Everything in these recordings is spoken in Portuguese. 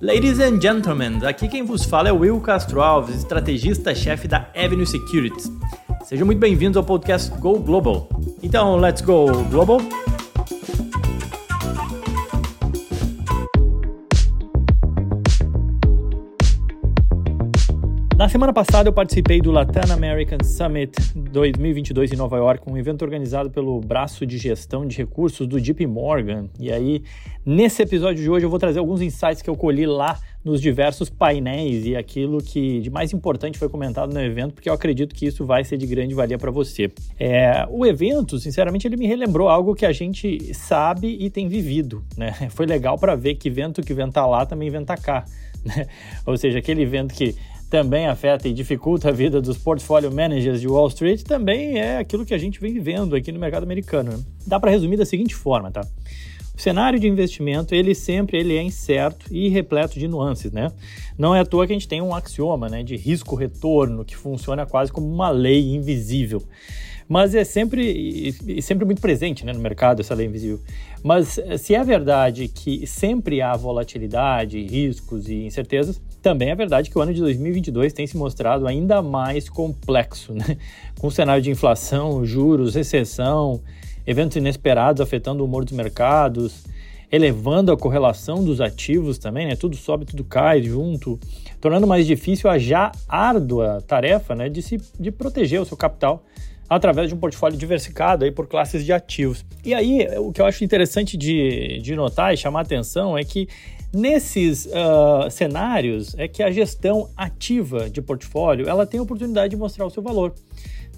Ladies and gentlemen, aqui quem vos fala é Will Castro Alves, estrategista-chefe da Avenue Securities. Sejam muito bem-vindos ao podcast Go Global. Então, let's go global. Na semana passada eu participei do Latin American Summit 2022 em Nova York, um evento organizado pelo braço de gestão de recursos do JP Morgan. E aí, nesse episódio de hoje eu vou trazer alguns insights que eu colhi lá nos diversos painéis e aquilo que de mais importante foi comentado no evento, porque eu acredito que isso vai ser de grande valia para você. É, o evento, sinceramente, ele me relembrou algo que a gente sabe e tem vivido. Né? Foi legal para ver que vento que venta lá também venta cá. Né? Ou seja, aquele evento que também afeta e dificulta a vida dos portfólio managers de Wall Street, também é aquilo que a gente vem vivendo aqui no mercado americano. Né? Dá para resumir da seguinte forma, tá? O cenário de investimento, ele sempre ele é incerto e repleto de nuances, né? Não é à toa que a gente tem um axioma, né, de risco-retorno que funciona quase como uma lei invisível mas é sempre, sempre muito presente né, no mercado essa lei invisível. Mas eh, se é verdade que sempre há volatilidade, riscos e incertezas, também é verdade que o ano de 2022 tem se mostrado ainda mais complexo, né? com o cenário de inflação, juros, recessão, eventos inesperados afetando o humor dos mercados, elevando a correlação dos ativos também, né? Tudo sobe, tudo cai junto, tornando mais difícil a já árdua tarefa, né, de se de proteger o seu capital através de um portfólio diversificado aí por classes de ativos. E aí, o que eu acho interessante de, de notar e chamar atenção é que nesses uh, cenários é que a gestão ativa de portfólio ela tem a oportunidade de mostrar o seu valor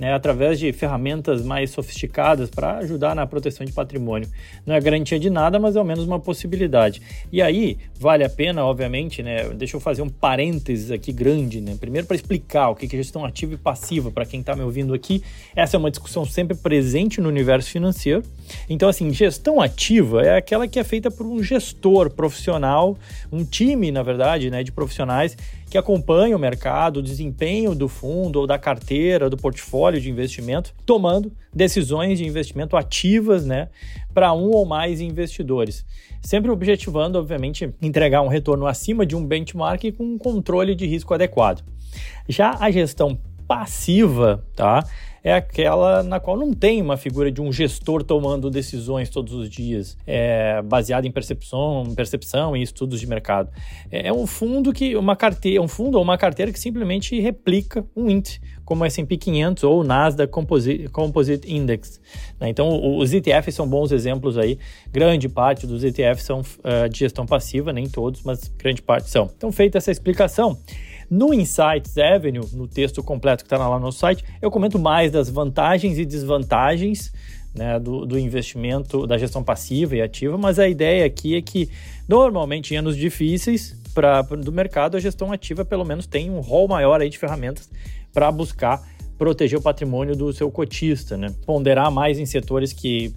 né, através de ferramentas mais sofisticadas para ajudar na proteção de patrimônio. Não é garantia de nada, mas é ao menos uma possibilidade. E aí, vale a pena, obviamente, né, deixa eu fazer um parênteses aqui grande, né, primeiro para explicar o que é gestão ativa e passiva, para quem está me ouvindo aqui. Essa é uma discussão sempre presente no universo financeiro. Então, assim, gestão ativa é aquela que é feita por um gestor profissional, um time, na verdade, né, de profissionais que acompanha o mercado, o desempenho do fundo ou da carteira, do portfólio de investimento, tomando decisões de investimento ativas né, para um ou mais investidores. Sempre objetivando, obviamente, entregar um retorno acima de um benchmark com um controle de risco adequado. Já a gestão passiva, tá? é aquela na qual não tem uma figura de um gestor tomando decisões todos os dias, é, baseado em percepção, percepção e estudos de mercado. É, é um fundo que uma carteira, um fundo ou uma carteira que simplesmente replica um índice, como o S&P 500 ou o Nasdaq Composite, Composite Index. Né? Então, os ETFs são bons exemplos aí. Grande parte dos ETFs são uh, de gestão passiva, nem todos, mas grande parte são. Então, feita essa explicação, no Insights Avenue, no texto completo que está lá no site, eu comento mais das vantagens e desvantagens né, do, do, investimento, da gestão passiva e ativa, mas a ideia aqui é que, normalmente, em anos difíceis pra, do mercado, a gestão ativa, pelo menos, tem um rol maior aí de ferramentas para buscar proteger o patrimônio do seu cotista, né? ponderar mais em setores que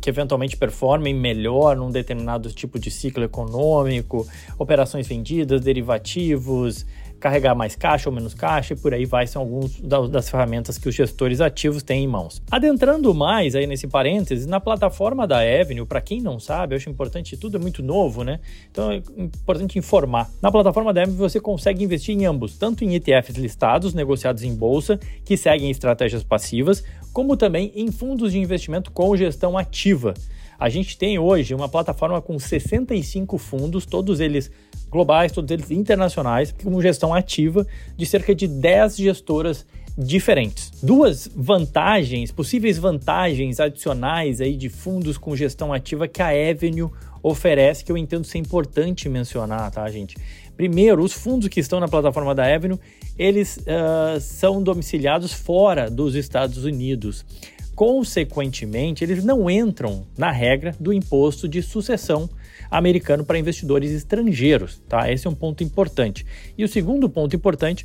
que eventualmente performem melhor num determinado tipo de ciclo econômico, operações vendidas, derivativos, carregar mais caixa ou menos caixa e por aí vai, são alguns das ferramentas que os gestores ativos têm em mãos. Adentrando mais aí nesse parênteses, na plataforma da Avenue, para quem não sabe, eu acho importante, tudo é muito novo, né? Então é importante informar. Na plataforma da Avenue você consegue investir em ambos, tanto em ETFs listados, negociados em bolsa, que seguem estratégias passivas, como também em fundos de investimento com gestão ativa. A gente tem hoje uma plataforma com 65 fundos, todos eles globais, todos eles internacionais, com gestão ativa de cerca de 10 gestoras diferentes. Duas vantagens, possíveis vantagens adicionais aí de fundos com gestão ativa que a Avenue oferece, que eu entendo ser importante mencionar, tá, gente? Primeiro, os fundos que estão na plataforma da Avenue, eles uh, são domiciliados fora dos Estados Unidos. Consequentemente, eles não entram na regra do imposto de sucessão americano para investidores estrangeiros, tá? Esse é um ponto importante. E o segundo ponto importante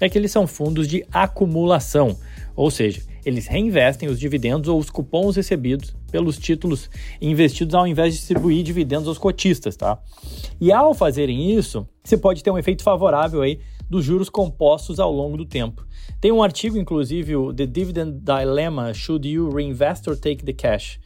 é que eles são fundos de acumulação, ou seja, eles reinvestem os dividendos ou os cupons recebidos pelos títulos investidos ao invés de distribuir dividendos aos cotistas, tá? E ao fazerem isso, você pode ter um efeito favorável aí dos juros compostos ao longo do tempo. Tem um artigo, inclusive, o The Dividend Dilemma: Should You Reinvest or Take the Cash?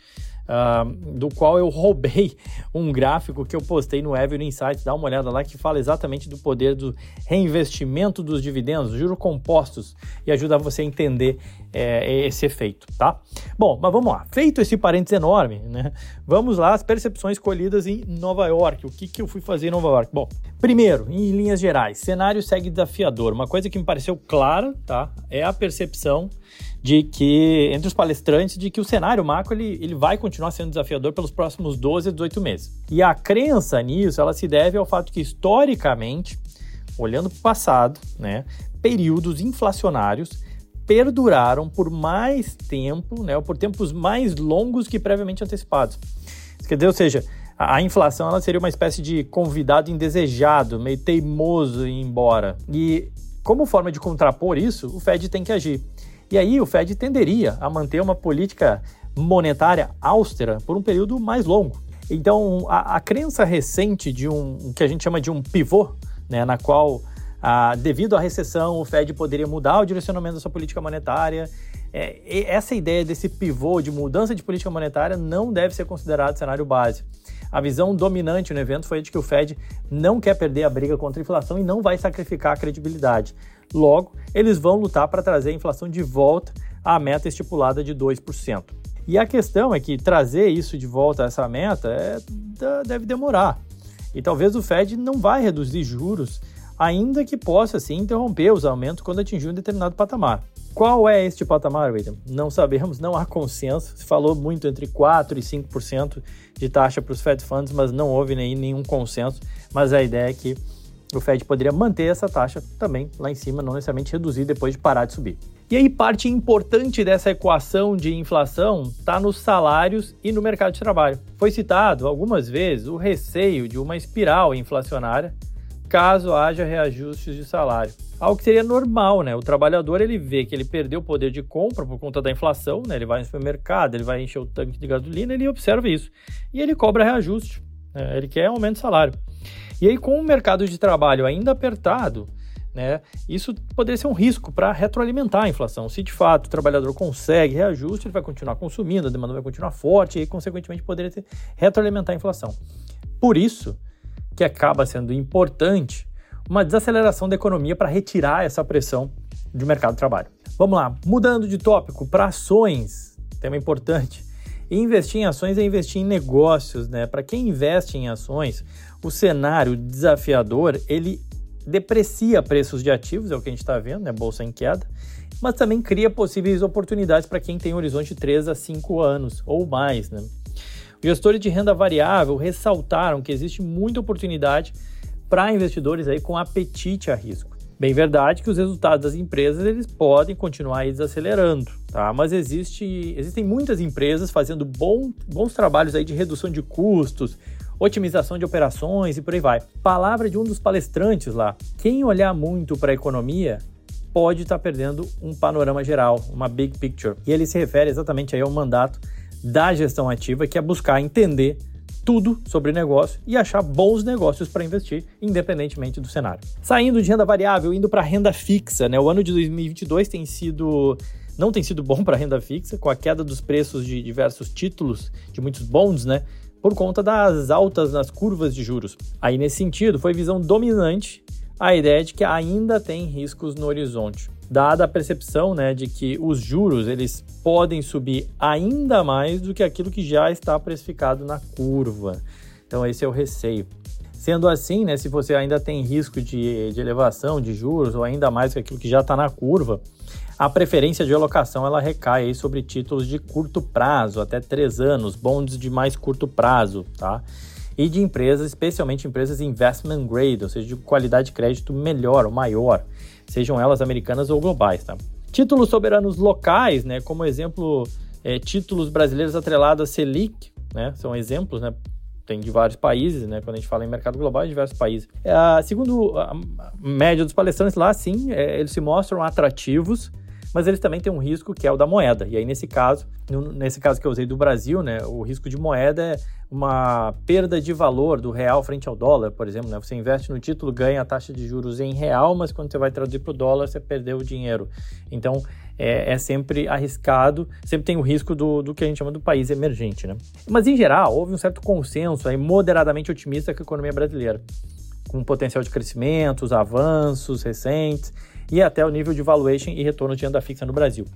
Uh, do qual eu roubei um gráfico que eu postei no Avenue Insights, dá uma olhada lá, que fala exatamente do poder do reinvestimento dos dividendos, juros compostos, e ajuda você a entender é, esse efeito, tá? Bom, mas vamos lá. Feito esse parênteses enorme, né? Vamos lá, as percepções colhidas em Nova York. O que, que eu fui fazer em Nova York? Bom, primeiro, em linhas gerais, cenário segue desafiador. Uma coisa que me pareceu clara, tá? É a percepção de que, entre os palestrantes, de que o cenário macro ele, ele vai continuar sendo desafiador pelos próximos 12 a 18 meses. E a crença nisso, ela se deve ao fato que, historicamente, olhando para o passado, né, períodos inflacionários perduraram por mais tempo, né, ou por tempos mais longos que previamente antecipados. Quer dizer, ou seja, a, inflação ela seria uma espécie de convidado indesejado, meio teimoso em ir embora. E como forma de contrapor isso, o Fed tem que agir. E aí o Fed tenderia a manter uma política monetária austera por um período mais longo. Então, a, a crença recente de um que a gente chama de um pivô, né, na qual devido à recessão, o Fed poderia mudar o direcionamento da sua política monetária. É, essa ideia desse pivô de mudança de política monetária não deve ser considerado cenário base. A visão dominante no evento foi de que o Fed não quer perder a briga contra a inflação e não vai sacrificar a credibilidade. Logo, eles vão lutar para trazer a inflação de volta à meta estipulada de 2%. E a questão é que trazer isso de volta a essa meta é, deve demorar. E talvez o Fed não vai reduzir juros ainda que possa sim interromper os aumentos quando atingir um determinado patamar. Qual é este patamar, William? Não sabemos, não há consenso. Se falou muito entre 4% e 5% de taxa para os Fed Funds, mas não houve nem, nenhum consenso. Mas a ideia é que o Fed poderia manter essa taxa também lá em cima, não necessariamente reduzir depois de parar de subir. E aí, parte importante dessa equação de inflação está nos salários e no mercado de trabalho. Foi citado algumas vezes o receio de uma espiral inflacionária caso haja reajustes de salário. Algo que seria normal, né? O trabalhador ele vê que ele perdeu o poder de compra por conta da inflação, né? Ele vai no supermercado, ele vai encher o tanque de gasolina, ele observa isso e ele cobra reajuste. Né? Ele quer aumento de salário. E aí, com o mercado de trabalho ainda apertado, né, isso poderia ser um risco para retroalimentar a inflação. Se de fato o trabalhador consegue reajuste, ele vai continuar consumindo, a demanda vai continuar forte e, consequentemente, poderia ter, retroalimentar a inflação. Por isso, que acaba sendo importante uma desaceleração da economia para retirar essa pressão do mercado de trabalho. Vamos lá, mudando de tópico para ações, tema importante. Investir em ações é investir em negócios, né? Para quem investe em ações, o cenário desafiador ele deprecia preços de ativos, é o que a gente está vendo, né? Bolsa em queda, mas também cria possíveis oportunidades para quem tem um horizonte de 3 a 5 anos ou mais, né? Gestores de renda variável ressaltaram que existe muita oportunidade para investidores aí com apetite a risco. Bem verdade que os resultados das empresas eles podem continuar desacelerando, tá? Mas existe, existem muitas empresas fazendo bom, bons trabalhos aí de redução de custos, otimização de operações e por aí vai. Palavra de um dos palestrantes lá. Quem olhar muito para a economia pode estar tá perdendo um panorama geral, uma big picture. E ele se refere exatamente aí ao mandato da gestão ativa, que é buscar entender tudo sobre negócio e achar bons negócios para investir, independentemente do cenário. Saindo de renda variável, indo para renda fixa, né? O ano de 2022 tem sido não tem sido bom para renda fixa, com a queda dos preços de diversos títulos, de muitos bonds, né? Por conta das altas nas curvas de juros. Aí, nesse sentido, foi visão dominante a ideia de que ainda tem riscos no horizonte dada a percepção né, de que os juros eles podem subir ainda mais do que aquilo que já está precificado na curva. Então esse é o receio. Sendo assim, né, se você ainda tem risco de, de elevação de juros ou ainda mais do que aquilo que já está na curva, a preferência de alocação ela recai sobre títulos de curto prazo, até três anos, bonds de mais curto prazo, tá? E de empresas, especialmente empresas investment grade, ou seja, de qualidade de crédito melhor ou maior sejam elas americanas ou globais. Tá? Títulos soberanos locais, né, como exemplo, é, títulos brasileiros atrelados a Selic, né, são exemplos, né, tem de vários países, né? Quando a gente fala em mercado global, de diversos países. É, segundo a média dos palestrantes lá, sim, é, eles se mostram atrativos, mas eles também têm um risco que é o da moeda. E aí, nesse caso, nesse caso que eu usei do Brasil, né, o risco de moeda é uma perda de valor do real frente ao dólar, por exemplo. Né? Você investe no título, ganha a taxa de juros em real, mas quando você vai traduzir para o dólar, você perdeu o dinheiro. Então, é, é, sempre arriscado, sempre tem o risco do, do que a gente chama do país emergente, né? Mas em geral, houve um certo consenso aí, moderadamente otimista com a economia brasileira, com potencial de crescimento, os avanços recentes e até o nível de valuation e retorno de renda fixa no Brasil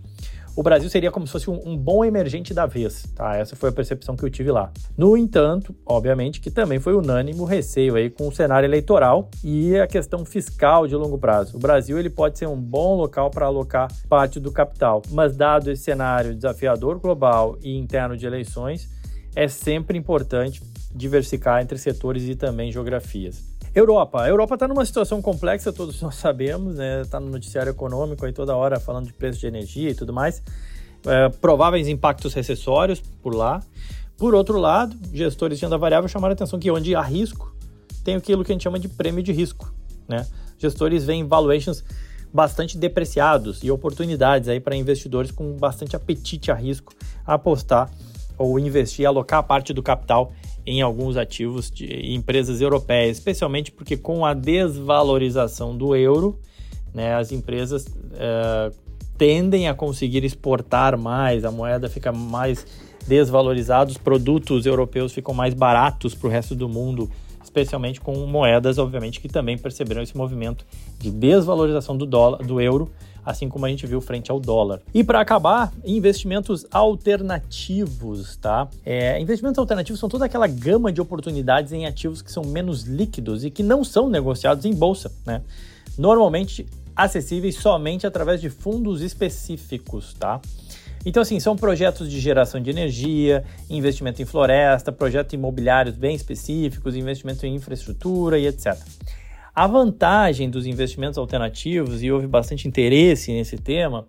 o Brasil seria como se fosse um, um, bom emergente da vez, tá? Essa foi a percepção que eu tive lá. No entanto, obviamente que também foi unânime o receio aí com o cenário eleitoral e a questão fiscal de longo prazo. O Brasil ele pode ser um bom local para alocar parte do capital, mas dado esse cenário desafiador global e interno de eleições, é sempre importante diversificar entre setores e também geografias. Europa. A Europa está numa situação complexa, todos nós sabemos, né? Está no noticiário econômico aí toda hora falando de preço de energia e tudo mais. É, prováveis impactos recessórios por lá. Por outro lado, gestores de renda variável chamaram a atenção que onde há risco, tem aquilo que a gente chama de prêmio de risco, né? Gestores veem valuations bastante depreciados e oportunidades aí para investidores com bastante apetite a risco a apostar ou investir, alocar parte do capital em alguns ativos de empresas europeias, especialmente porque com a desvalorização do euro, né, as empresas uh, tendem a conseguir exportar mais, a moeda fica mais desvalorizada, os produtos europeus ficam mais baratos para o resto do mundo, especialmente com moedas, obviamente, que também perceberam esse movimento de desvalorização do dólar, do euro assim como a gente viu frente ao dólar. E para acabar, investimentos alternativos, tá? É, investimentos alternativos são toda aquela gama de oportunidades em ativos que são menos líquidos e que não são negociados em bolsa, né? Normalmente acessíveis somente através de fundos específicos, tá? Então, assim, são projetos de geração de energia, investimento em floresta, projetos imobiliários bem específicos, investimento em infraestrutura e etc. A vantagem dos investimentos alternativos, e houve bastante interesse nesse tema,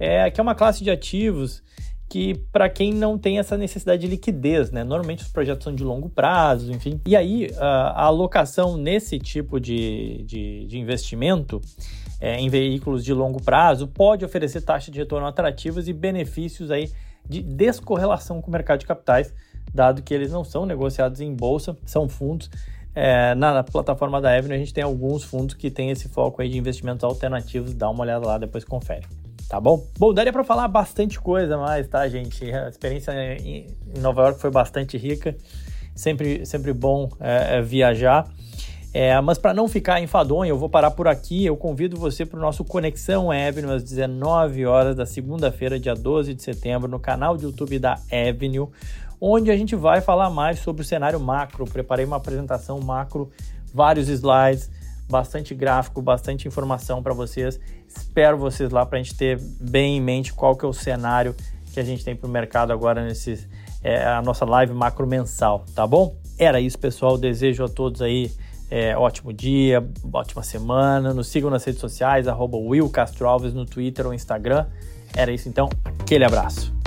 é que é uma classe de ativos que para quem não tem essa necessidade de liquidez, né? Normalmente os projetos são de longo prazo, enfim. E aí a, alocação nesse tipo de, de, de investimento é, em veículos de longo prazo pode oferecer taxas de retorno atrativas e benefícios aí de descorrelação com o mercado de capitais, dado que eles não são negociados em bolsa, são fundos é, na, plataforma da Avenue a gente tem alguns fundos que tem esse foco aí de investimentos alternativos, dá uma olhada lá, depois confere. Tá bom? Bom, daria para falar bastante coisa mais, tá, gente? A experiência em, Nova York foi bastante rica, sempre, sempre bom é, é viajar. É, mas para não ficar enfadonho, eu vou parar por aqui. Eu convido você para o nosso Conexão Avenue às 19 horas da segunda-feira, dia 12 de setembro, no canal de YouTube da Avenue onde a gente vai falar mais sobre o cenário macro. Preparei uma apresentação macro, vários slides, bastante gráfico, bastante informação para vocês. Espero vocês lá para a gente ter bem em mente qual que é o cenário que a gente tem para o mercado agora nesse é, a nossa live macro mensal, tá bom? Era isso, pessoal. Desejo a todos aí é, ótimo dia, ótima semana. Nos sigam nas redes sociais, arroba Will Castro Alves no Twitter ou Instagram. Era isso então, aquele abraço.